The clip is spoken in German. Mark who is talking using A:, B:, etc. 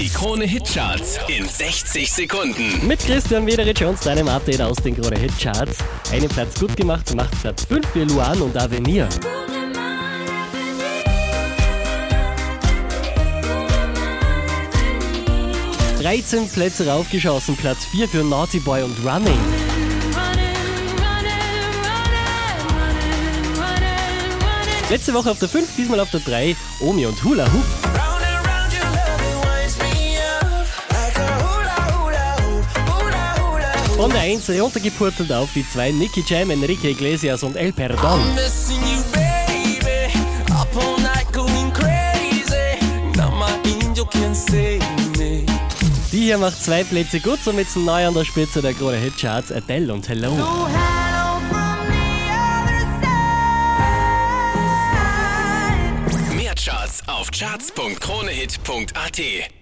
A: Die Krone Hitcharts in 60 Sekunden.
B: Mit Christian Wederitsch und deinem Update aus den Krone Hit Charts. Einen Platz gut gemacht, macht Platz 5 für Luan und Avenir. 13 Plätze raufgeschossen, Platz 4 für Naughty Boy und Running. Letzte Woche auf der 5, diesmal auf der 3, Omi und Hula Hoop. Von der 1 runtergepurzelt auf die 2, Nicky Jam, Enrique Iglesias und El
C: me.
B: Die hier macht zwei Plätze gut, somit sind neu an der Spitze der Krone Hit Charts Adele und Hello.
A: Mehr Charts auf charts.kronehit.at.